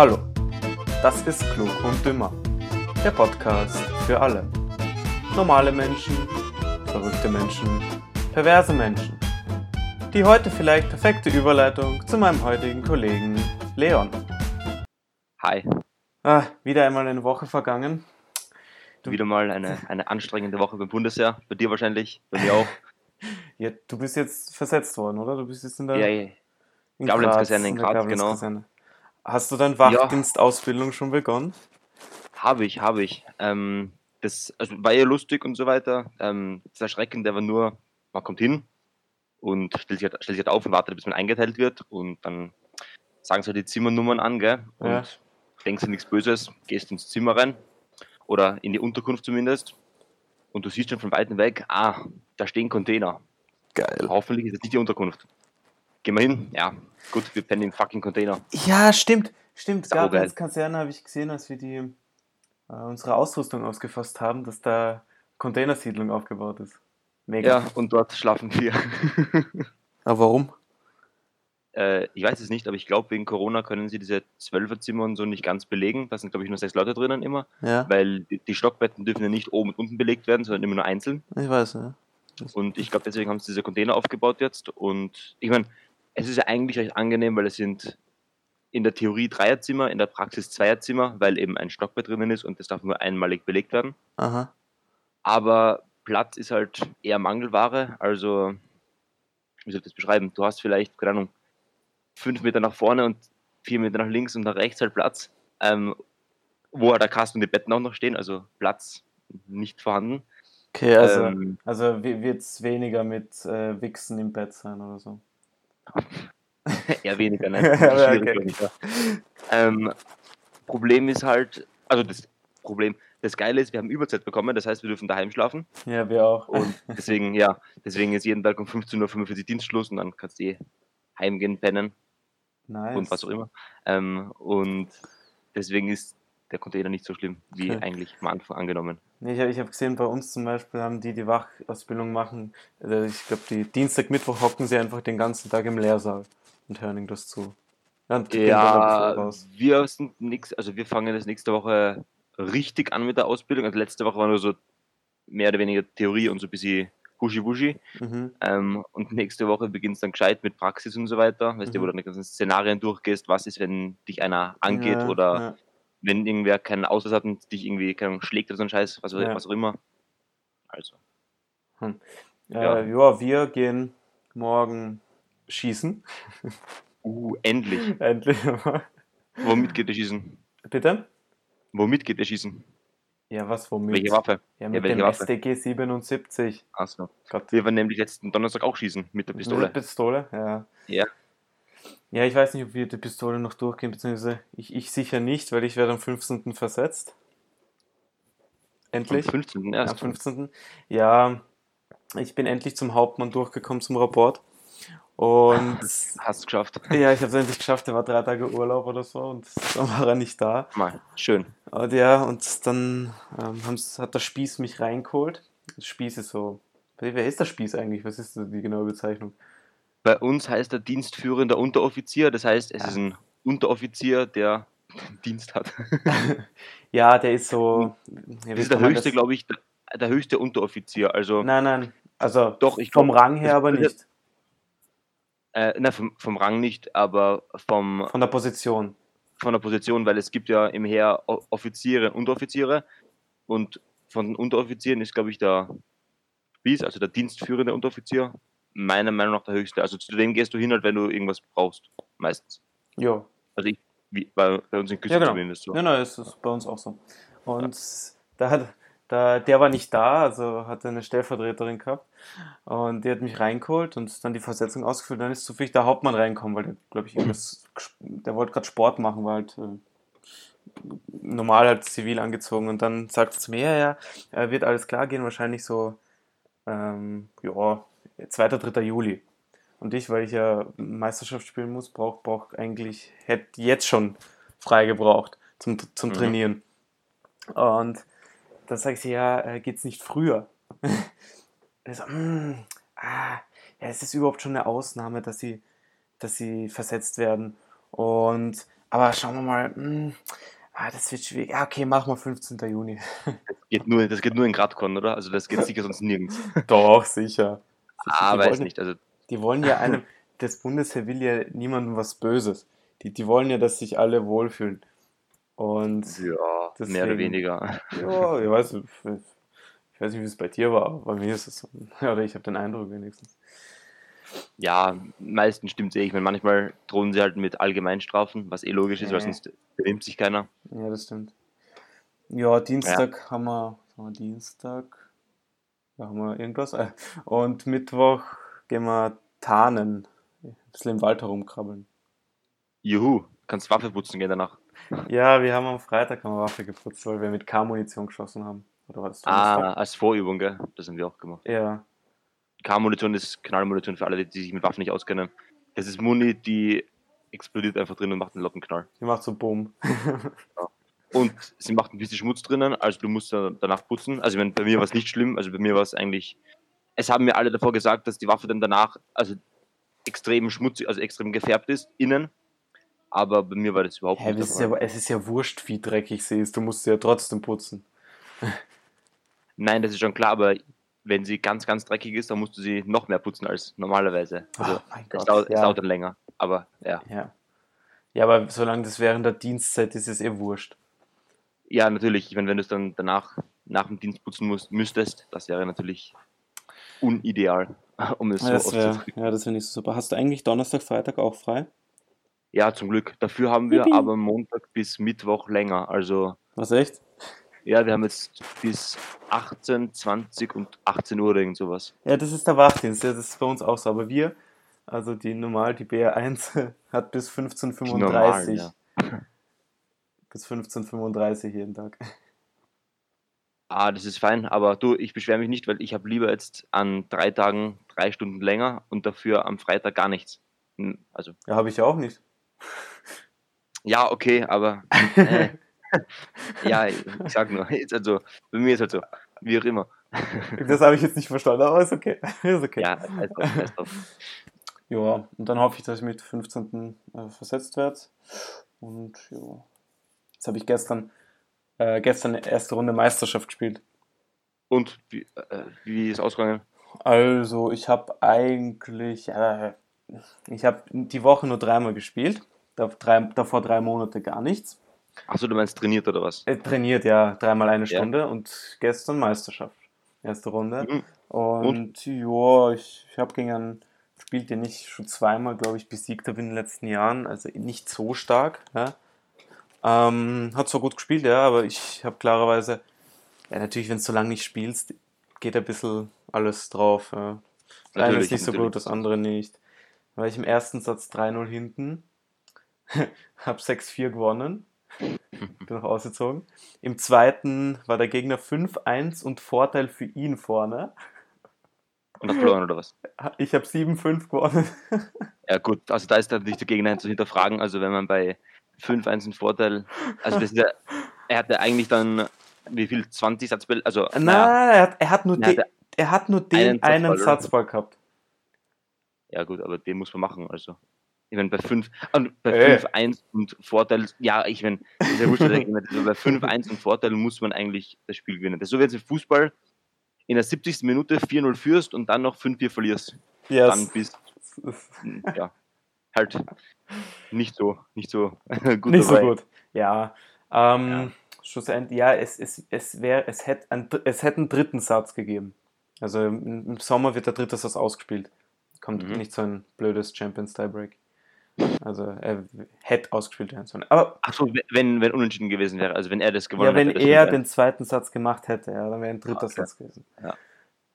Hallo, das ist Klug und Dümmer, der Podcast für alle. Normale Menschen, verrückte Menschen, perverse Menschen. Die heute vielleicht perfekte Überleitung zu meinem heutigen Kollegen Leon. Hi, Ah, wieder einmal eine Woche vergangen. Du- wieder mal eine, eine anstrengende Woche beim Bundesheer. Bei dir wahrscheinlich, bei mir auch. Ja, du bist jetzt versetzt worden, oder? Du bist jetzt in der Ja, ja. in Gablenz-Kaserne in der Graz, Gablenz-Kaserne. Hast du deine Wachdienstausbildung schon begonnen? Habe ich, habe ich. Ähm, das also war ja lustig und so weiter. Ähm, das Erschreckende war nur, man kommt hin und stellt sich, halt, stellt sich halt auf und wartet, bis man eingeteilt wird. Und dann sagen sie halt die Zimmernummern an, gell? Und Ja. denkst du nichts Böses, gehst ins Zimmer rein oder in die Unterkunft zumindest. Und du siehst schon von weitem weg, ah, da stehen Container. Geil. Hoffentlich ist es nicht die Unterkunft. Gehen wir hin? Ja, gut, wir pennen im fucking Container. Ja, stimmt. Stimmt. Gablenz Kaserne habe ich gesehen, als wir die, äh, unsere Ausrüstung ausgefasst haben, dass da Containersiedlung aufgebaut ist. Mega. Ja, und dort schlafen wir. Aber warum? äh, ich weiß es nicht, aber ich glaube, wegen Corona können sie diese Zwölferzimmer und so nicht ganz belegen. Da sind, glaube ich, nur sechs Leute drinnen immer, Ja, weil die, die Stockbetten dürfen ja nicht oben und unten belegt werden, sondern immer nur einzeln. ich weiß, ja. Und ich glaube, deswegen haben sie diese Container aufgebaut jetzt. Und ich meine, es ist ja eigentlich recht angenehm, weil es sind in der Theorie Dreierzimmer, in der Praxis Zweierzimmer, weil eben ein Stockbett drinnen ist und das darf nur einmalig belegt werden. Aha. Aber Platz ist halt eher Mangelware. Also, wie soll ich das beschreiben? Du hast vielleicht, keine Ahnung, fünf Meter nach vorne und vier Meter nach links und nach rechts halt Platz, ähm, wo halt der Kasten und die Betten auch noch stehen, also Platz nicht vorhanden. Okay, also, Ähm, also wird es weniger mit äh, Wichsen im Bett sein oder so. eher weniger, ne? Schwierig, okay. ähm, Problem ist halt, also das Problem, das Geile ist, wir haben Überzeit bekommen, das heißt, wir dürfen daheim schlafen Ja, wir auch. und deswegen, ja, deswegen ist jeden Tag um 15.45 Uhr Dienstschluss und dann kannst du eh heimgehen, pennen. nice. und was auch immer. Ähm, und deswegen ist der Container nicht so schlimm, wie Okay. eigentlich am Anfang angenommen. Nee, ich habe hab gesehen, bei uns zum Beispiel haben die, die Wachausbildung machen, äh, ich glaube, die Dienstag, Mittwoch hocken sie einfach den ganzen Tag im Lehrsaal und hören das zu. Ja, und Ja, wir sind nix, also wir fangen das nächste Woche richtig an mit der Ausbildung. Also letzte Woche war nur so mehr oder weniger Theorie und so ein bisschen Huschi-Wuschi. Mhm. Ähm, und nächste Woche beginnt es dann gescheit mit Praxis und so weiter. Weißt du, Mhm. wo du dann die ganzen Szenarien durchgehst, was ist, wenn dich einer angeht Ja, oder ja. Wenn irgendwer keinen Ausweis hat und dich irgendwie keine schlägt oder so ein Scheiß, was, auch- Ja. was auch immer. Also. Äh, Ja. ja, wir gehen morgen schießen. Uh, endlich. Endlich. Womit geht ihr schießen? Bitte? Womit geht ihr schießen? Ja, was womit? Welche Waffe? Ja, mit welche dem Waffe? SDG 77. Achso. Wir waren nämlich letzten Donnerstag auch schießen mit der Pistole. Mit Pistole, ja. Ja. Ja, ich weiß nicht, ob wir die Pistole noch durchgehen, beziehungsweise ich, ich sicher nicht, weil ich werde am 15. versetzt. Am Endlich. 15. Am erst. 15. Ja, ich bin endlich zum Hauptmann durchgekommen zum Rapport. Und Hast geschafft. ja, ich habe es endlich geschafft. Er war drei Tage Urlaub oder so und dann war er nicht da. Mal, schön. Und ja, und dann ähm, hat der Spieß mich reingeholt. Das Spieß ist so. Wer ist der Spieß eigentlich? Was ist die genaue Bezeichnung? Bei uns heißt er dienstführender Unteroffizier, das heißt, es Ja. ist ein Unteroffizier, der Dienst hat. Ja, der ist so. Ja, Das ist der höchste, glaube ich, der, der höchste Unteroffizier. Also, Nein, nein. Also doch, ich vom glaub, Rang her aber nicht. Äh, nein, vom, vom Rang nicht, aber vom, Von der Position. von der Position, weil es gibt ja im Heer Offiziere und Unteroffiziere und von den Unteroffizieren ist, glaube ich, der Spieß, also der dienstführende Unteroffizier, meiner Meinung nach der höchste. Also zu dem gehst du hin, halt, wenn du irgendwas brauchst, meistens. Jo. Also ich, wie, bei, bei uns in Küste Ja, genau. zumindest so. Ja, nein, es ist bei uns auch so. Und da hat, da, der war nicht da, also hatte eine Stellvertreterin gehabt. Und die hat mich reingeholt und dann die Versetzung ausgefüllt. Dann ist zufällig der Hauptmann reingekommen, weil der, glaube ich, irgendwas, der wollte gerade Sport machen, war halt äh, normal halt zivil angezogen. Und dann sagt zu mir, ja, ja, äh, wird alles klar gehen, wahrscheinlich so, ähm, ja, 2. 3. Juli. Und ich, weil ich ja Meisterschaft spielen muss, braucht brauch eigentlich, hätte jetzt schon frei gebraucht zum, zum Mhm. Trainieren. Und dann sage ich, ja, äh, geht's nicht früher? Er so, "Mm, ah, ja, es ist überhaupt schon eine Ausnahme, dass sie, dass sie versetzt werden. Und Aber schauen wir mal. Mh, ah, das wird schwierig. Ja, okay, machen wir 15. Juni. Das geht nur, das geht nur in Gradcon, oder? Also das geht sicher sonst nirgends. Doch, sicher. Ah, Die weiß wollen- nicht. Also Die wollen ja einem, das Bundesheer will ja niemandem was Böses. Die, die wollen ja, dass sich alle wohlfühlen. Und ja, mehr Deswegen- oder weniger. ja, ich weiß, ich weiß nicht, wie es bei dir war, aber bei mir ist es so. Oder ich habe den Eindruck wenigstens. Ja, meistens stimmt eh. Ich meine, manchmal drohen sie halt mit Allgemeinstrafen, was eh logisch ist, weil Nee. sonst benimmt sich keiner. Ja, das stimmt. Ja, Dienstag haben wir, haben wir Dienstag, haben wir irgendwas. Äh, Und Mittwoch gehen wir tarnen. Ein bisschen im Wald herumkrabbeln. Juhu, kannst Waffe putzen gehen danach. Ja, wir haben am Freitag eine Waffe geputzt, weil wir mit K-Munition geschossen haben. Oder war das? Ah, als Vorübung, gell? Das haben wir auch gemacht. Ja, K-Munition ist Knallmunition für alle, die sich mit Waffen nicht auskennen. Das ist Muni, die explodiert einfach drin und macht einen lauten Knall. die macht so Bumm. Und sie macht ein bisschen Schmutz drinnen, also du musst da- danach putzen. Also meine, bei mir war es nicht schlimm, also bei mir war es eigentlich. Es haben mir alle davor gesagt, dass die Waffe dann danach also extrem schmutzig, also extrem gefärbt ist, innen. Aber bei mir war das überhaupt Hä, nicht. es, ist ja, es ist ja wurscht, wie dreckig sie ist. Du musst sie ja trotzdem putzen. Nein, das ist schon klar, aber wenn sie ganz, ganz dreckig ist, dann musst du sie noch mehr putzen als normalerweise. Also oh mein es, Gott. dauert, es ja. dauert dann länger. Aber ja. ja. ja, aber solange das während der Dienstzeit ist, ist es eh wurscht. Ja, natürlich. Ich meine, wenn du es dann danach nach dem Dienst putzen musst, müsstest, das wäre natürlich unideal, um es so das wär, ja, das wäre nicht so super. Hast du eigentlich Donnerstag, Freitag auch frei? Ja, zum Glück. Dafür haben wir Yippie. aber Montag bis Mittwoch länger. Also Was echt? ja, wir haben jetzt bis 18, 20 und 18 Uhr oder irgend sowas. Ja, das ist der Wachdienst. Ja, das ist bei uns auch so. Aber wir, also die normal, die BR1 hat bis Die 15.35 normalen, ja. Bis 15.35 jeden Tag. Ah, das ist fein, aber du, ich beschwere mich nicht, weil ich habe lieber jetzt an drei Tagen drei Stunden länger und dafür am Freitag gar nichts. Hm, Also, Ja, habe ich ja auch nicht. ja, okay, aber äh, ja, ich sag nur, jetzt also, bei mir ist halt so, wie auch immer. Das habe ich jetzt nicht verstanden, aber ist okay. Ist okay. Ja, scheiß drauf, scheiß drauf. Ja, und dann hoffe ich, dass ich mit 15. Äh, versetzt werde. Und ja. Jetzt habe ich gestern, äh, gestern eine erste Runde Meisterschaft gespielt. Und wie, äh, wie ist ausgegangen? Also, ich habe eigentlich, äh, ich habe die Woche nur dreimal gespielt. Drei, davor drei Monate gar nichts. Achso, du meinst trainiert oder was? Äh, trainiert, ja, dreimal eine Ja. Stunde und gestern Meisterschaft. Erste Runde. Mhm. Und, ja, ich, ich habe gegen einen gespielt, den ich schon zweimal, glaube ich, besiegt habe in den letzten Jahren. Also nicht so stark. Ja. Ähm, hat zwar gut gespielt, ja, aber ich habe klarerweise, ja, natürlich, wenn du so lange nicht spielst, geht ein bisschen alles drauf. Ja. Das eine ist nicht so gut, das andere nicht. War ich im ersten Satz 3-0 hinten, habe 6-4 gewonnen, bin noch ausgezogen. Im zweiten war der Gegner 5-1 und Vorteil für ihn vorne. Und hast verloren oder was? Ich habe 7-5 gewonnen. Ja gut, also da ist natürlich der Gegner zu hinterfragen. Also wenn man bei 5-1 einen Vorteil, also das ist ja, er hatte eigentlich dann, wie viel, 20 Satzbälle, also Nein, naja, er, hat, er, hat nur den, er hat nur den einen einen Satzball? Satzball gehabt. ja gut, aber den muss man machen, also. Ich meine, bei 5, und bei Äh. 5-1 und Vorteil, ja, ich meine, ja wurscht, also bei 5-1 und Vorteil muss man eigentlich das Spiel gewinnen. Das ist so wie jetzt im Fußball in der 70. Minute 4-0 führst und dann noch 5-4 verlierst. Dann Yes. bist ja, halt nicht so, nicht so gut Nicht so dabei. gut. Ja. Ähm, Ja. Schlussendlich, ja, es, es, es, wär, es, hätte ein, es hätte einen dritten Satz gegeben. Also im, Sommer wird der dritte Satz ausgespielt. Kommt Mhm. nicht so ein blödes Champions Tiebreak. Also er hätte ausgespielt werden sollen. Aber Achso, wenn, wenn unentschieden gewesen wäre, also wenn er das gewonnen ja, wenn hätte. er den zweiten Satz gemacht hätte, ja, dann wäre ein dritter okay. Satz gewesen. Ja.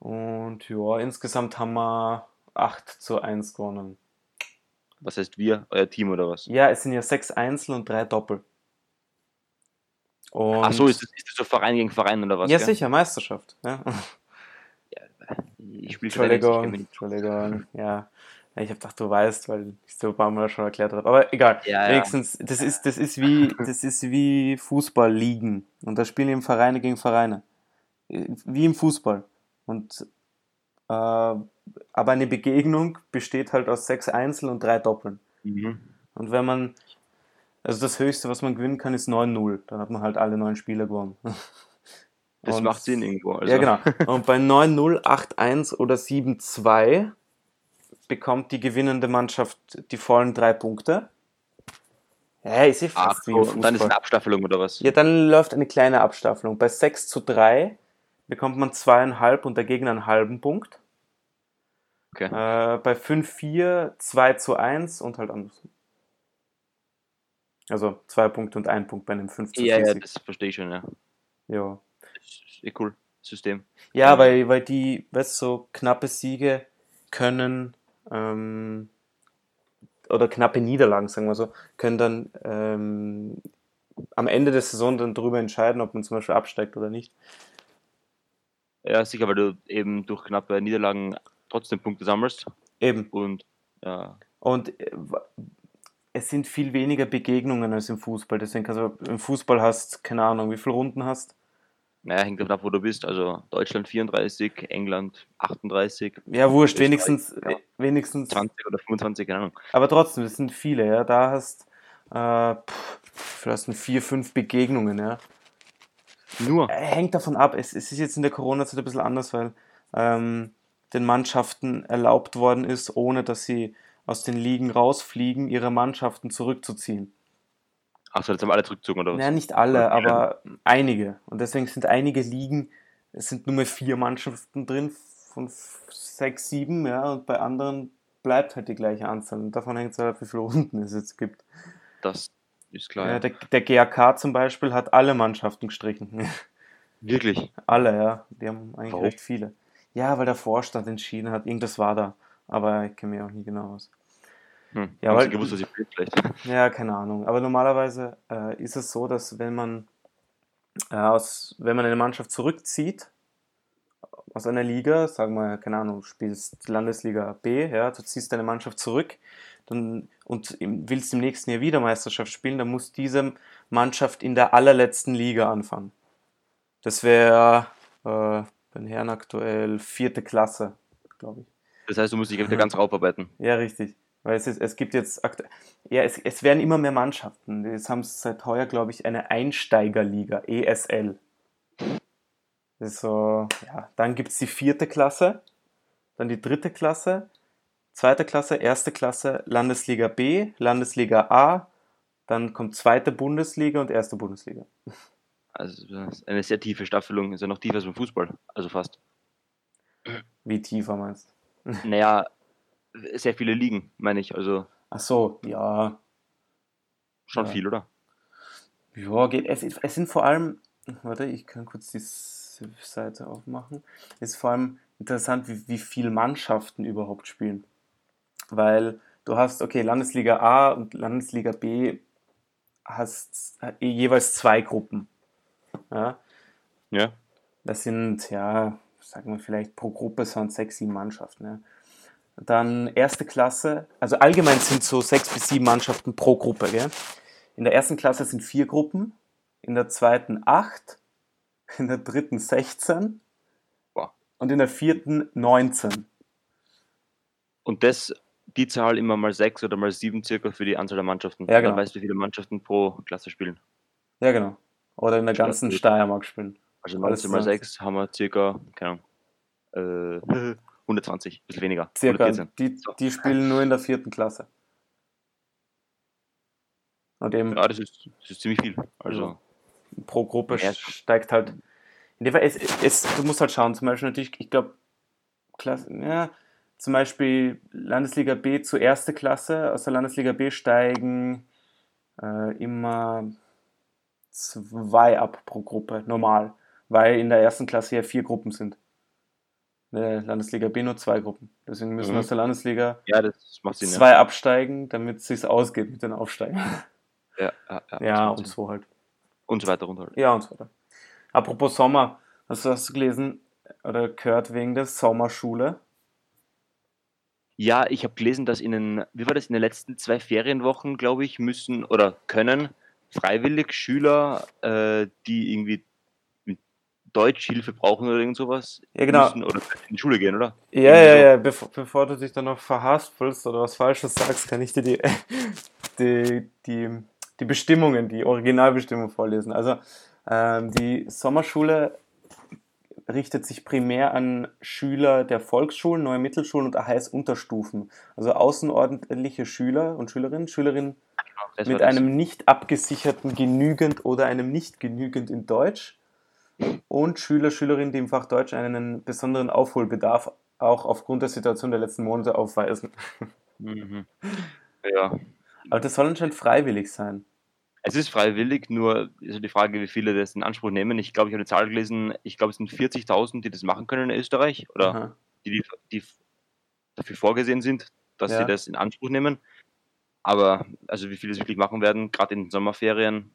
Und ja, insgesamt haben wir 8 zu 1 gewonnen. Was heißt wir, euer Team oder was? Ja, es sind ja sechs Einzel und drei Doppel. Und Achso, ist das, ist das so Verein gegen Verein oder was? ja, gell? sicher, Meisterschaft. Ja. Ich spiele Entschuldigung. Entschuldigung, ja. Ja, Ich habe gedacht, du weißt, weil ich es dir ein paar Mal schon erklärt habe. Aber egal. Ja, ja. Wenigstens, das ist, das ist wie, das ist wie Fußballligen. Und da spielen eben Vereine gegen Vereine. Wie im Fußball. Und aber eine Begegnung besteht halt aus sechs Einzel und drei Doppeln. Mhm. Und wenn man Also das Höchste, was man gewinnen kann, ist 9-0. Dann hat man halt alle neun Spiele gewonnen. Das Und- macht Sinn irgendwo. Also. Ja, genau. Und bei 9-0, 8-1 oder 7-2 bekommt die gewinnende Mannschaft die vollen drei Punkte. Ja, ist eh Ach fast so, wie im und dann ist Fußball. eine Abstaffelung oder was? Ja, dann läuft eine kleine Abstaffelung. Bei 6 zu 3 bekommt man zweieinhalb und der Gegner einen halben Punkt. Okay. Äh, bei 5-4 2 zu 1 und halt andersrum. Also zwei Punkte und ein Punkt bei einem 5 zu 4 Ja, ja, das verstehe ich schon, ja. Ja. Eh cool. System. Ja, weil, weil die, weißt du, so knappe Siege können, ähm, oder knappe Niederlagen, sagen wir so, können dann ähm, am Ende der Saison dann darüber entscheiden, ob man zum Beispiel absteigt oder nicht. Ja, sicher, weil du eben durch knappe Niederlagen trotzdem Punkte sammelst. Eben. Und ja, Und äh, es sind viel weniger Begegnungen als im Fußball. Deswegen kannst du im Fußball hast, keine Ahnung, wie viele Runden hast. naja, hängt davon ab, wo du bist. Also Deutschland 34, England 38, Ja, wurscht, wenigstens, ja. wenigstens 20 oder 25, keine Ahnung. Aber trotzdem, es sind viele, ja. Da hast äh, pff, vielleicht vier, fünf Begegnungen, ja. Nur. Äh, Hängt davon ab. Es, es ist jetzt in der Corona-Zeit ein bisschen anders, weil ähm, den Mannschaften erlaubt worden ist, ohne dass sie aus den Ligen rausfliegen, ihre Mannschaften zurückzuziehen. Achso, jetzt haben alle zurückgezogen oder was? Naja, nicht alle, Okay. aber einige. Und deswegen sind einige Ligen, es sind nur mehr vier Mannschaften drin von sechs, sieben, ja, und bei anderen bleibt halt die gleiche Anzahl. Und davon hängt es halt wie viele Runden es jetzt gibt. Das ist klar. Ja, der, der GAK zum Beispiel hat alle Mannschaften gestrichen. Wirklich. alle, ja. Die haben eigentlich Warum? recht viele. Ja, weil der Vorstand entschieden hat, irgendwas war da. Aber ich kenne mich auch nie genau aus. Hm. Ja, weil- gewusst, dass ich bin, vielleicht. Ja, keine Ahnung. Aber normalerweise äh, ist es so, dass wenn man äh, aus, wenn man eine Mannschaft zurückzieht aus einer Liga, sagen wir, keine Ahnung, spielst Landesliga B, ja, du ziehst deine Mannschaft zurück dann, und willst im nächsten Jahr wieder Meisterschaft spielen, dann muss diese Mannschaft in der allerletzten Liga anfangen. Das wäre äh, bei den Herren aktuell vierte Klasse, glaube ich. Das heißt, du musst dich wieder ganz raufarbeiten. Ja, richtig. Weil es, ist, es gibt jetzt ja, es, es werden immer mehr Mannschaften. Jetzt haben sie seit heuer, glaube ich, eine Einsteigerliga, ESL. So, ja, dann gibt es die vierte Klasse, dann die dritte Klasse, zweite Klasse, erste Klasse, Landesliga B, Landesliga A, dann kommt zweite Bundesliga und erste Bundesliga. Also eine sehr tiefe Staffelung, ist ja noch tiefer als beim Fußball. Also fast. Wie tiefer meinst du? Naja, sehr viele Ligen, meine ich. Also Ach so, ja, schon Ja. viel, oder? Ja, geht. Es, es sind vor allem, warte, ich kann kurz die Seite aufmachen. Ist vor allem interessant, wie, wie viele Mannschaften überhaupt spielen. Weil du hast, okay, Landesliga A und Landesliga B hast äh, jeweils zwei Gruppen. Ja, Ja. das sind, ja, sagen wir vielleicht pro Gruppe sind sechs, sieben Mannschaften. Ja. Dann erste Klasse, also allgemein sind so sechs bis sieben Mannschaften pro Gruppe. Gell? In der ersten Klasse sind vier Gruppen, in der zweiten acht, in der dritten 16 Boah. und in der vierten 19. Und das, die Zahl immer mal sechs oder mal sieben circa für die Anzahl der Mannschaften. Ja, genau. Dann weißt du, wie viele Mannschaften pro Klasse spielen. Ja, genau. Oder in der ganzen. Steiermark spielen. Also Alles 19 mal zusammen. 6 haben wir circa, keine Ahnung, äh, 120, ein bisschen weniger. Circa. 114. Die, die spielen nur in der vierten Klasse. Und eben Ja, das ist, das ist ziemlich viel. Also, pro Gruppe Ja. steigt halt. In dem Fall, es, es, du musst halt schauen, zum Beispiel natürlich, ich glaube, Klasse, ja, zum Beispiel Landesliga B zu erste Klasse, aus der Landesliga B steigen äh, immer zwei ab pro Gruppe, normal, weil in der ersten Klasse ja vier Gruppen sind. In der Landesliga B nur zwei Gruppen. Deswegen müssen Mhm. aus der Landesliga ja, zwei absteigen, damit es sich ausgeht mit den Aufsteigern. Ja, ja, ja, Ja, und so halt. Und so weiter runter. Ja, und so weiter. Apropos Sommer, hast du, hast du gelesen oder gehört wegen der Sommerschule? Ja, ich habe gelesen, dass in den, wie war das, in den letzten zwei Ferienwochen, glaube ich, müssen oder können freiwillig Schüler, äh, die irgendwie mit Deutschhilfe brauchen oder irgend sowas, Ja, genau. müssen oder in die Schule gehen, oder? Ja, Irgendwie ja, so. ja, bevor, bevor du dich dann noch verhaspelst oder was Falsches sagst, kann ich dir die, die, die die Bestimmungen, die Originalbestimmungen vorlesen. Also ähm, die Sommerschule richtet sich primär an Schüler der Volksschulen, neue Mittelschulen und AHS-Unterstufen. Also außerordentliche Schüler und Schülerinnen, Schülerinnen das mit einem nicht abgesicherten genügend oder einem nicht genügend in Deutsch und Schüler, Schülerinnen, die im Fach Deutsch einen besonderen Aufholbedarf auch aufgrund der Situation der letzten Monate aufweisen. Mhm. Ja. Aber das soll anscheinend freiwillig sein. Es ist freiwillig, nur ist die Frage, wie viele das in Anspruch nehmen. Ich glaube, ich habe eine Zahl gelesen, ich glaube, es sind 40.000, die das machen können in Österreich oder die, die, dafür vorgesehen sind, dass ja. sie das in Anspruch nehmen. Aber also wie viele es wirklich machen werden, gerade in den Sommerferien,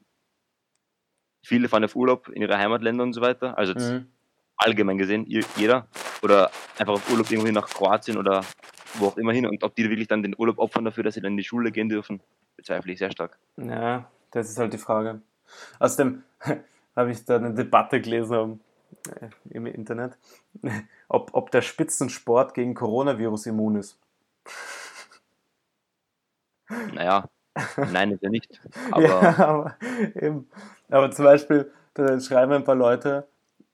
viele fahren auf Urlaub in ihre Heimatländer und so weiter. Also mhm. allgemein gesehen, jeder. Oder einfach auf Urlaub irgendwie nach Kroatien oder wo auch immer hin. Und ob die wirklich dann den Urlaub opfern dafür, dass sie dann in die Schule gehen dürfen, bezweifle ich sehr stark. Ja, das ist halt die Frage. Außerdem habe ich da eine Debatte gelesen äh, im Internet, ob, ob der Spitzensport gegen Coronavirus immun ist. Naja, nein, ist er nicht. Aber, ja, aber, eben. aber zum Beispiel, da schreiben ein paar Leute,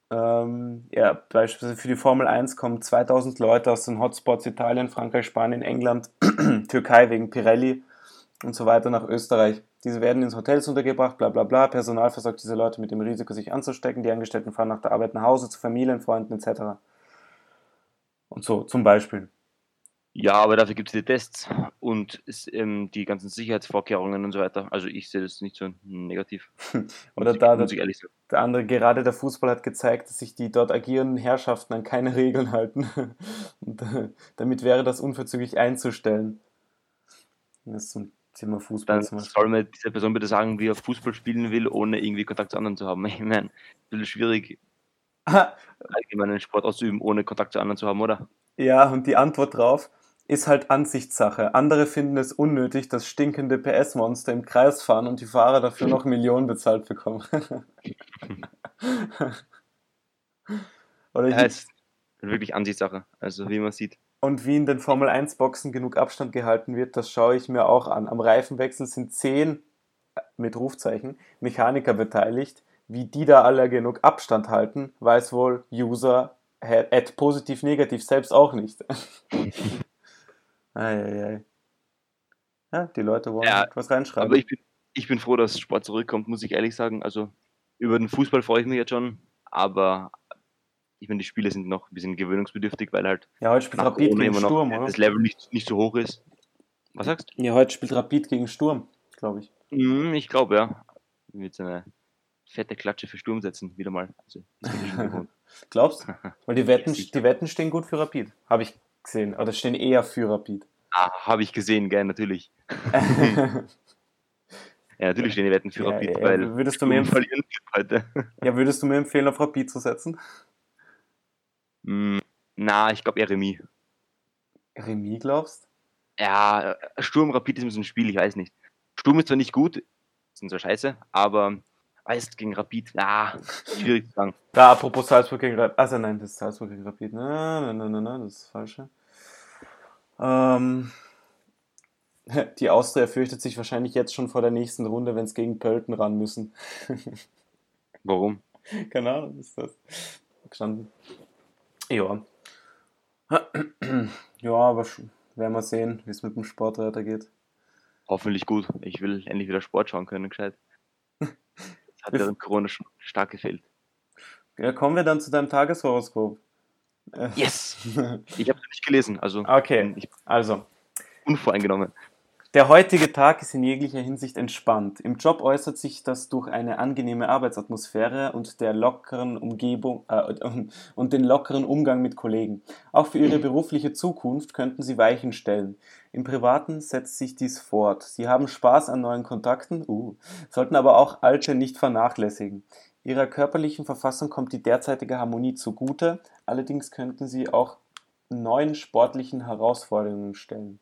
ähm, ja, beispielsweise für die Formel 1 kommen 2000 Leute aus den Hotspots Italien, Frankreich, Spanien, England, Türkei wegen Pirelli und so weiter nach Österreich. Diese werden ins Hotels untergebracht, bla bla bla. Personal versorgt diese Leute mit dem Risiko, sich anzustecken. Die Angestellten fahren nach der Arbeit nach Hause zu Familien, Freunden etc. Und so, zum Beispiel. Ja, aber dafür gibt es die Tests und ist, ähm, die ganzen Sicherheitsvorkehrungen und so weiter. Also ich sehe das nicht so negativ. Oder da, muss ich ehrlich sagen. der andere, gerade der Fußball hat gezeigt, dass sich die dort agierenden Herrschaften an keine Regeln halten. und äh, damit wäre das unverzüglich einzustellen. Das ist ein Thema Fußball Dann soll mir diese Person bitte sagen, wie er Fußball spielen will, ohne irgendwie Kontakt zu anderen zu haben. Ich meine, ein bisschen schwierig, allgemein einen Sport auszuüben, ohne Kontakt zu anderen zu haben, oder? Ja, und die Antwort drauf ist halt Ansichtssache. Andere finden es unnötig, dass stinkende PS-Monster im Kreis fahren und die Fahrer dafür noch Millionen bezahlt bekommen. Oder ja, ist wirklich Ansichtssache, also wie man sieht. Und wie in den Formel 1 Boxen genug Abstand gehalten wird, das schaue ich mir auch an. Am Reifenwechsel sind zehn, äh, mit Rufzeichen, Mechaniker beteiligt. Wie die da alle genug Abstand halten, weiß wohl User at positiv negativ selbst auch nicht. Eieiei. Ja, die Leute wollen ja, was reinschreiben. Aber ich bin, ich bin froh, dass Sport zurückkommt, muss ich ehrlich sagen. Also über den Fußball freue ich mich jetzt schon, aber ich meine, die Spiele sind noch ein bisschen gewöhnungsbedürftig, weil halt ja, heute spielt Rapid gegen Sturm, oder? das Level nicht, nicht so hoch ist. Was sagst du? Ja, heute spielt Rapid gegen Sturm, glaube ich. Mm, ich glaube, ja. Wird so eine fette Klatsche für Sturm setzen, wieder mal. Also, Glaubst du? Weil die Wetten, die Wetten stehen gut für Rapid, habe ich gesehen. Oder stehen eher für Rapid. Ah, habe ich gesehen, gell, natürlich. ja, natürlich stehen die Wetten für ja, Rapid, ja, weil würdest du mir verlieren heute. ja, würdest du mir empfehlen, auf Rapid zu setzen? Mm, na, ich glaube eher Remis. Remis, glaubst Ja, Sturm Rapid ist ein Spiel, ich weiß nicht. Sturm ist zwar nicht gut, sind so scheiße, aber weißt gegen Rapid, ah, schwierig zu sagen. Da, apropos Salzburg gegen Rapid, also nein, das ist Salzburg gegen Rapid, nein, nein, nein, nein, nein das ist das Falsche. Ähm, die Austria fürchtet sich wahrscheinlich jetzt schon vor der nächsten Runde, wenn es gegen Pölten ran müssen. Warum? Keine Ahnung, ist das gestanden. Ja. Ja, aber werden wir sehen, wie es mit dem Sport weitergeht. Hoffentlich gut. Ich will endlich wieder Sport schauen können, gescheit. Hat ja Corona schon stark gefehlt. Ja, kommen wir dann zu deinem Tageshoroskop. Yes! Ich habe es nicht gelesen, also. Okay, also. Unvoreingenommen. Der heutige Tag ist in jeglicher Hinsicht entspannt. Im Job äußert sich das durch eine angenehme Arbeitsatmosphäre und der lockeren Umgebung äh, und den lockeren Umgang mit Kollegen. Auch für Ihre berufliche Zukunft könnten Sie Weichen stellen. Im Privaten setzt sich dies fort. Sie haben Spaß an neuen Kontakten, uh, sollten aber auch alte nicht vernachlässigen. Ihrer körperlichen Verfassung kommt die derzeitige Harmonie zugute, allerdings könnten sie auch neuen sportlichen Herausforderungen stellen.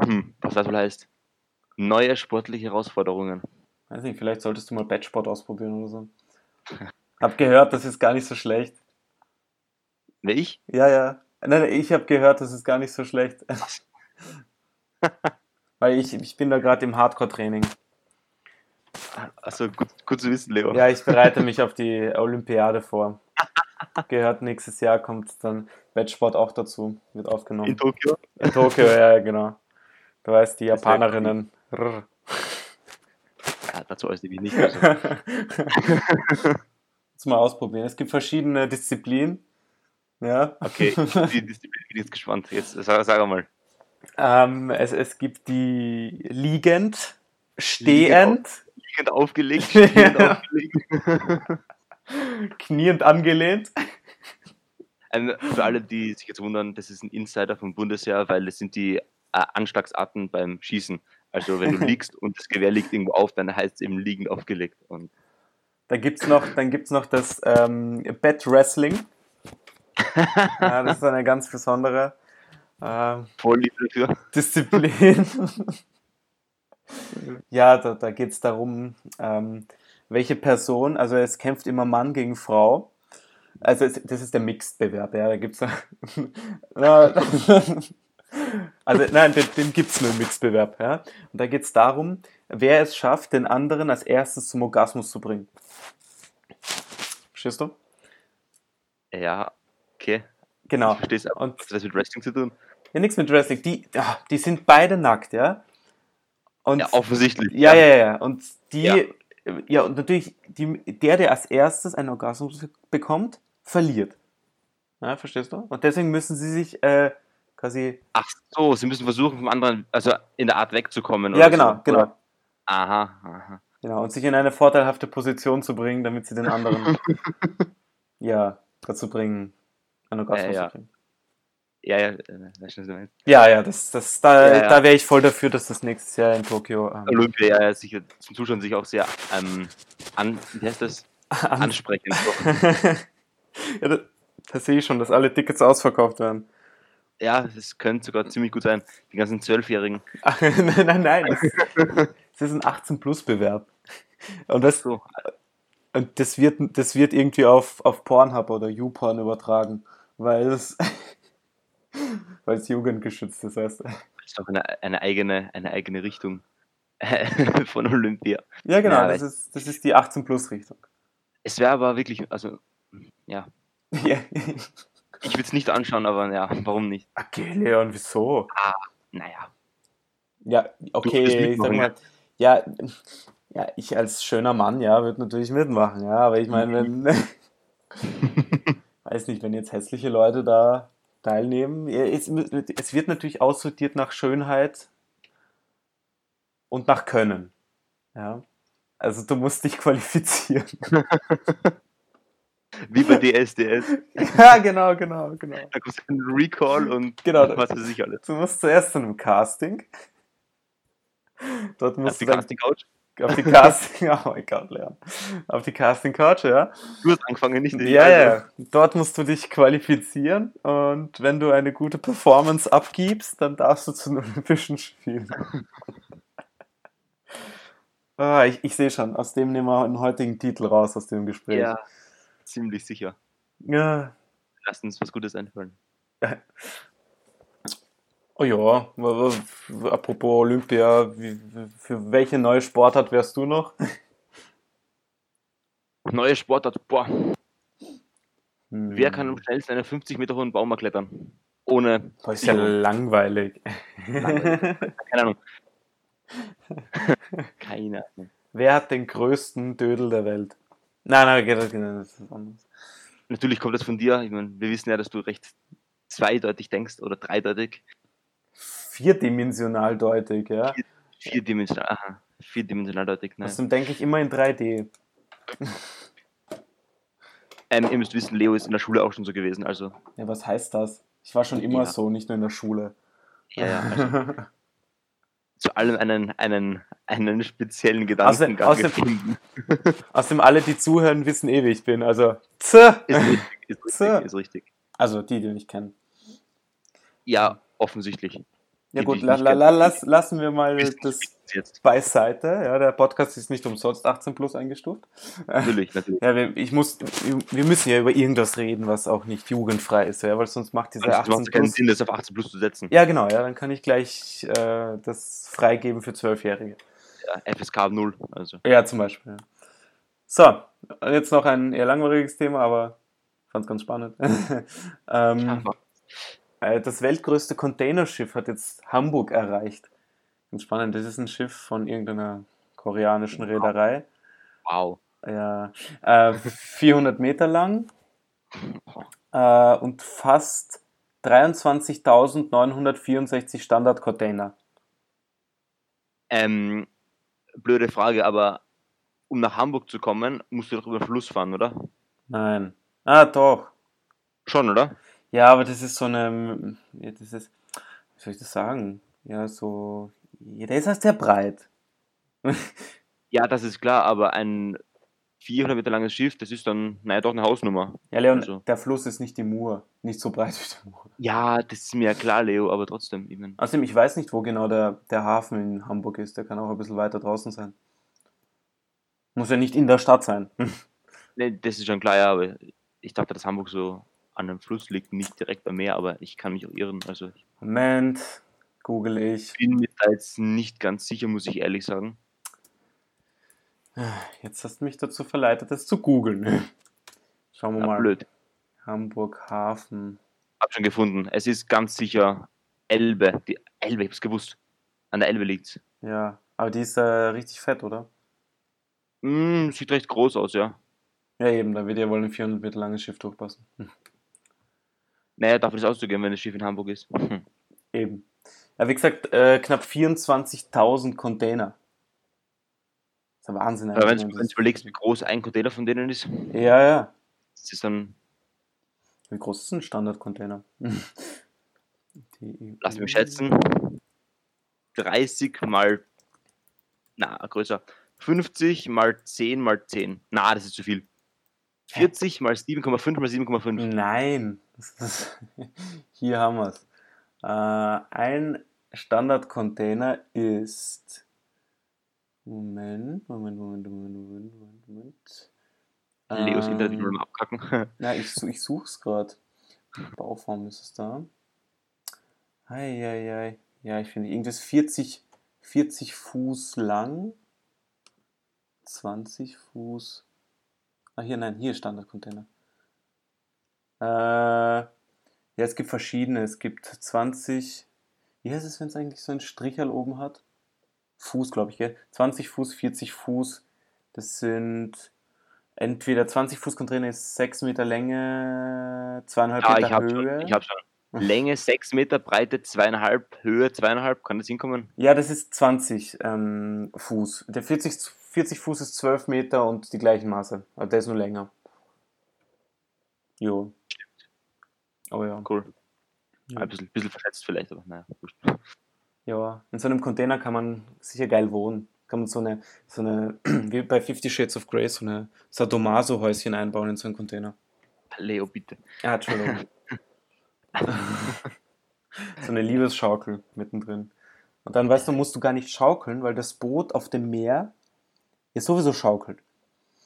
Hm, was das wohl heißt? Neue sportliche Herausforderungen. Weiß nicht, vielleicht solltest du mal Bettsport ausprobieren oder so. Hab gehört, das ist gar nicht so schlecht. Wer ich? Ja, ja. Nein, ich habe gehört, das ist gar nicht so schlecht. Weil ich, ich bin da gerade im Hardcore-Training. Also gut, gut zu wissen, Leo. Ja, ich bereite mich auf die Olympiade vor. Gehört nächstes Jahr, kommt dann Wettsport auch dazu, wird aufgenommen. In Tokio. In Tokio, ja, genau. Du weißt, die Japanerinnen. Rrr. Ja, dazu äußere ich mich nicht. Also. Jetzt mal ausprobieren. Es gibt verschiedene Disziplinen. Ja. Okay, die Disziplin bin jetzt gespannt. Jetzt sag, sag mal. Ähm, es, es gibt die liegend, stehend, Liegend aufgelegt, stehend aufgelegt. kniend angelehnt. Ähm, für alle, die sich jetzt wundern, das ist ein Insider vom Bundesheer, weil das sind die Anschlagsarten beim Schießen. Also wenn du liegst und das Gewehr liegt irgendwo auf, dann heißt es eben liegend aufgelegt. Und Da gibt's noch, dann gibt's noch das ähm, Bed Wrestling. Ja, das ist eine ganz besondere ähm. Disziplin. ja, da, da geht es darum, ähm, welche Person, also es kämpft immer Mann gegen Frau. Also es, das ist der Mixed-Bewerb, ja, da gibt es Also nein, den, den gibt es nur im Mixed-Bewerb, ja. Und da geht es darum, wer es schafft, den anderen als erstes zum Orgasmus zu bringen. Verstehst du? Ja, okay. Genau. Ich verstehe es. Und hat das mit Wrestling zu tun? ja, nichts mit Wrestling. Die, ja, die sind beide nackt, ja. Und Ja, offensichtlich. Ja, ja, ja. Und die, Ja. ja, und natürlich, die, der, der als erstes einen Orgasmus bekommt, verliert. Ja, verstehst du? Und deswegen müssen sie sich äh, quasi. Ach so, sie müssen versuchen, vom anderen, also in der Art wegzukommen. Ja, genau, so. genau. Oder? Aha, aha. Genau. Und sich in eine vorteilhafte Position zu bringen, damit sie den anderen ja, dazu bringen, einen Orgasmus Äh, ja. zu kriegen. Ja, ja, äh, weißt du, was du meinst. Ja, ja, das, das, da, Ja, ja. da wäre ich voll dafür, dass das nächstes Jahr in Tokio ähm, Olympia, ja, ja, sicher, zum Zuschauen sich auch sehr ähm, an, wie heißt das? an, ansprechend. ja, da, da sehe ich schon, dass alle Tickets ausverkauft werden. Ja, das könnte sogar ziemlich gut sein. Die ganzen Zwölfjährigen. Nein, nein, nein. Das ist ein 18-Plus-Bewerb. Und das, So, und das wird, das wird irgendwie auf, auf Pornhub oder YouPorn übertragen, weil es, weil es jugendgeschützt ist. Heißt. das ist doch eine, eine, eigene, eine eigene Richtung von Olympia. Ja, genau, Ja, das, ist, das ist die 18-Plus-Richtung. Es wäre aber wirklich, also, ja, Ja. Ich würde es nicht anschauen, aber ja, warum nicht? Okay, Leon, wieso? Naja, Ja, okay, ich sag mal, ja, ja, ich als schöner Mann, ja, würde natürlich mitmachen, ja, aber ich meine, wenn, weiß nicht, wenn jetzt hässliche Leute da teilnehmen, es, es wird natürlich aussortiert nach Schönheit und nach Können, ja. Also du musst dich qualifizieren. wie bei DSDS. ja, genau, genau, genau. Da kommt ein Recall und Genau. was weiß ich alles. Du musst zuerst zu einem Casting. Dort Auf musst die du dann Casting Couch. auf die Casting, oh mein Gott, Leon. Auf die Casting Couch, ja. Du hast angefangen, nicht ich. Ja, Also, ja. Dort musst du dich qualifizieren und wenn du eine gute Performance abgibst, dann darfst du zu den Olympischen Spielen. ah, ich, ich sehe schon, aus dem nehmen wir einen heutigen Titel raus aus dem Gespräch. Ja, ziemlich sicher. Ja. Lass uns was Gutes einfallen. Oh ja, apropos Olympia, für welche neue Sportart wärst du noch? Neue Sportart. Boah, Hm. wer kann am schnellsten einen 50 Meter hohen Baum klettern? Ohne, Boah, ist ja langweilig. keine Ahnung. keine Ahnung. Wer hat den größten Dödel der Welt? Nein, nein, geht das, ist anders. Natürlich kommt das von dir. Ich meine, wir wissen ja, dass du recht zweideutig denkst oder dreideutig. Vierdimensional deutig, ja. Vierdimensional, aha, vierdimensional deutig. Nein. Außerdem denke ich immer in 3D. Ähm, ihr müsst wissen, Leo ist in der Schule auch schon so gewesen. Also, Ja, was heißt das? Ich war schon immer Ja. so, nicht nur in der Schule. ja, ja, also zu allem einen, einen, einen speziellen Gedankengang außerdem- gefunden. Außerdem alle, die zuhören, wissen eh, wie ich bin. Also, tse. Ist richtig, ist richtig, ist richtig. Also die, die mich kennen. Ja, offensichtlich. Ja gut, la, la, la, lass, lassen wir mal das, jetzt. beiseite. Ja, der Podcast ist nicht umsonst 18 plus eingestuft. Natürlich, natürlich. Ja, wir, ich muss, wir müssen ja über irgendwas reden, was auch nicht jugendfrei ist, ja, weil sonst macht diese Sonst 18 macht es keinen plus. Sinn, das auf 18 plus zu setzen. Ja, genau, ja, dann kann ich gleich äh, das freigeben für 12-Jährige. FSK 0. Also. Ja, zum Beispiel. So, jetzt noch ein eher langweiliges Thema, aber fand es ganz spannend. ähm, äh, das weltgrößte Containerschiff hat jetzt Hamburg erreicht. Ganz spannend, das ist ein Schiff von irgendeiner koreanischen Reederei. Wow. Ja, äh, 400 Meter lang äh, und fast 23.964 Standardcontainer. Ähm, blöde Frage, aber um nach Hamburg zu kommen, musst du doch über den Fluss fahren, oder? Nein. Ah, doch. Schon, oder? Ja, aber das ist so eine, das ist, wie soll ich das sagen? Ja, so, ja, der ist halt sehr breit. Ja, das ist klar, aber ein 400 Meter langes Schiff, das ist dann, naja, doch eine Hausnummer. Ja, Leon, Also. der Fluss ist nicht die Mur, nicht so breit wie der Mur. Ja, das ist mir ja klar, Leo, aber trotzdem. Ich mein, Außerdem, ich weiß nicht, wo genau der, der Hafen in Hamburg ist. Der kann auch ein bisschen weiter draußen sein. Muss ja nicht in der Stadt sein. nee, das ist schon klar, ja, aber ich dachte, dass Hamburg so an einem Fluss liegt, nicht direkt am Meer, aber ich kann mich auch irren. Also Moment, google ich. bin mir da jetzt nicht ganz sicher, muss ich ehrlich sagen. Jetzt hast du mich dazu verleitet, das zu googeln. Schauen wir Ja, mal. blöd. Hamburg Hafen. Hab schon gefunden. Es ist ganz sicher Elbe. Die Elbe, ich hab's gewusst. An der Elbe liegt's. Ja, aber die ist äh, richtig fett, oder? Mm, sieht recht groß aus, ja. Ja, eben, da wird ja wohl ein 400 Meter langes Schiff durchpassen. Hm. Naja, darf das auszugehen, wenn das Schiff in Hamburg ist. Hm. Eben. Ja, wie gesagt, äh, knapp 24.000 Container. Das ist ein Wahnsinn. Aber wenn du wenn wenn du überlegst, wie groß ein Container von denen ist, Ja, ja. das ist dann, Wie groß ist ein Standardcontainer? Lass mich schätzen, 30 mal, na, größer, 50 mal 10 mal 10. Na, das ist zu viel. 40 mal 7,5 mal 7,5. Nein. Ist, hier haben wir es. Äh, ein Standardcontainer ist. Moment, Moment, Moment, Moment, Moment, Moment, Moment. Leos Internet will Ähm, mal abkacken. Ja, ich, ich suche es gerade. Bauform ist es da. Eieiei. Ja, ich finde irgendwas 40, 40 Fuß lang. 20 Fuß. Ah, hier, nein, hier Standardcontainer. Äh, ja, es gibt verschiedene. Es gibt 20. Wie heißt es, wenn es eigentlich so einen Stricherl oben hat? Fuß, glaube ich, gell? 20 Fuß, 40 Fuß. Das sind entweder 20 Fuß Container ist 6 Meter Länge, 2,5 Ja, Meter ich habe Höhe. schon. Ich hab schon. Länge 6 Meter, Breite 2,5, Höhe 2,5. Kann das hinkommen? Ja, das ist 20 ähm, Fuß. Der 40, 40 Fuß ist 12 Meter und die gleichen Maße. Aber der ist nur länger. Jo. Oh ja. Cool. Ja. Ein bisschen, bisschen verschätzt vielleicht, aber naja. Ja, in so einem Container kann man sicher geil wohnen. Kann man so eine, so eine, wie bei Fifty Shades of Grey, so eine Sadomaso-Häuschen einbauen in so einen Container. Leo, bitte. Ah, Entschuldigung. so eine Liebesschaukel mittendrin. Und dann, weißt du, musst du gar nicht schaukeln, weil das Boot auf dem Meer ja sowieso schaukelt.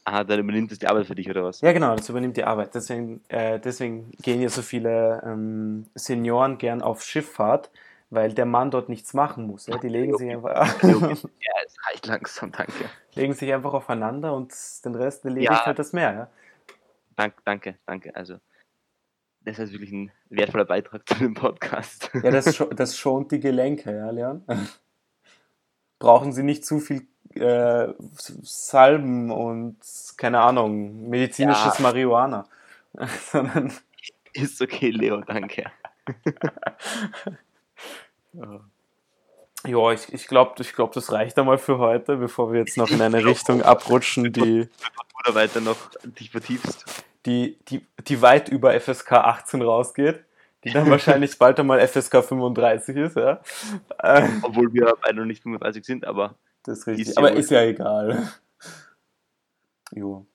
Aha, dann übernimmt das die Arbeit für dich, oder was? Ja, genau, das übernimmt die Arbeit. Deswegen, äh, deswegen gehen ja so viele ähm, Senioren gern auf Schifffahrt, weil der Mann dort nichts machen muss. Ja? Die legen sich, einfach, ja, es reicht langsam, danke. legen sich einfach aufeinander und den Rest erledigt Ja. halt das Meer. Ja? Dank, danke, danke. Also, das ist wirklich ein wertvoller Beitrag zu dem Podcast. Ja, das, das schont die Gelenke, ja, Leon? Brauchen Sie nicht zu viel äh, Salben und, keine Ahnung, medizinisches Ja. Marihuana, sondern Ist okay, Leo, danke. Ja, ich, ich glaube, ich glaub, das reicht einmal für heute, bevor wir jetzt noch in eine Richtung abrutschen, die, da weiter noch dich vertiefst. die, die, die weit über FSK 18 rausgeht, die dann wahrscheinlich bald einmal FSK 35 ist, ja. Äh, Obwohl wir beide noch nicht 35 sind, aber Das ist richtig. Ist ja Aber wohl- ist ja egal. Jo.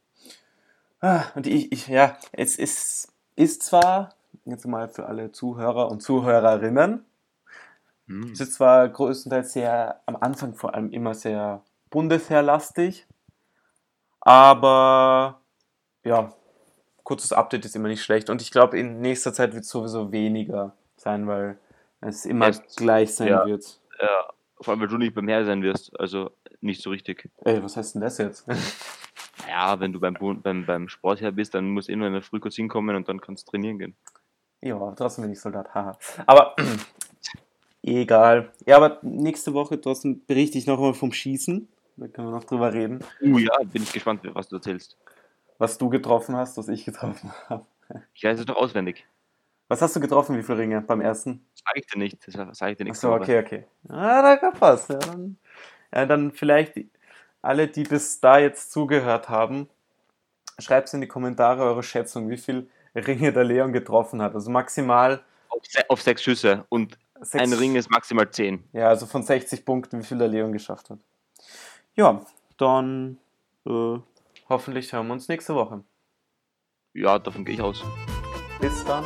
Ah, und ich, ich, ja, es ist, ist zwar, jetzt mal für alle Zuhörer und Zuhörerinnen, Hm. Es ist zwar größtenteils sehr, am Anfang vor allem immer sehr bundesheerlastig, aber ja, kurzes Update ist immer nicht schlecht. Und ich glaube, in nächster Zeit wird es sowieso weniger sein, weil es immer Jetzt, gleich sein ja. wird. Ja, vor allem, weil du nicht beim Heer sein wirst. Also nicht so richtig. Ey, was heißt denn das jetzt? Ja, wenn du beim, beim, beim Sportherr bist, dann musst du nur in der Früh kurz hinkommen und dann kannst du trainieren gehen. ja, trotzdem bin ich Soldat, haha. Aber egal. Ja, aber nächste Woche trotzdem berichte ich noch mal vom Schießen. Da können wir noch drüber reden. Uh, ja, bin ich gespannt, was du erzählst. Was du getroffen hast, was ich getroffen habe. Ich weiß es doch auswendig. Was hast du getroffen, wie viele Ringe beim ersten? Sag ich dir nicht. Das sage ich dir nächste Achso, okay, okay. Ah, da kann was. Ja, dann, ja, dann vielleicht alle, die bis da jetzt zugehört haben, schreibt in die Kommentare eure Schätzung, wie viel Ringe der Leon getroffen hat. Also maximal Auf, auf sechs Schüsse und sechs, ein Ring ist maximal zehn. Ja, also von 60 Punkten, wie viel der Leon geschafft hat. Ja, dann äh, hoffentlich hören wir uns nächste Woche. Ja, davon gehe ich aus. Bis dann.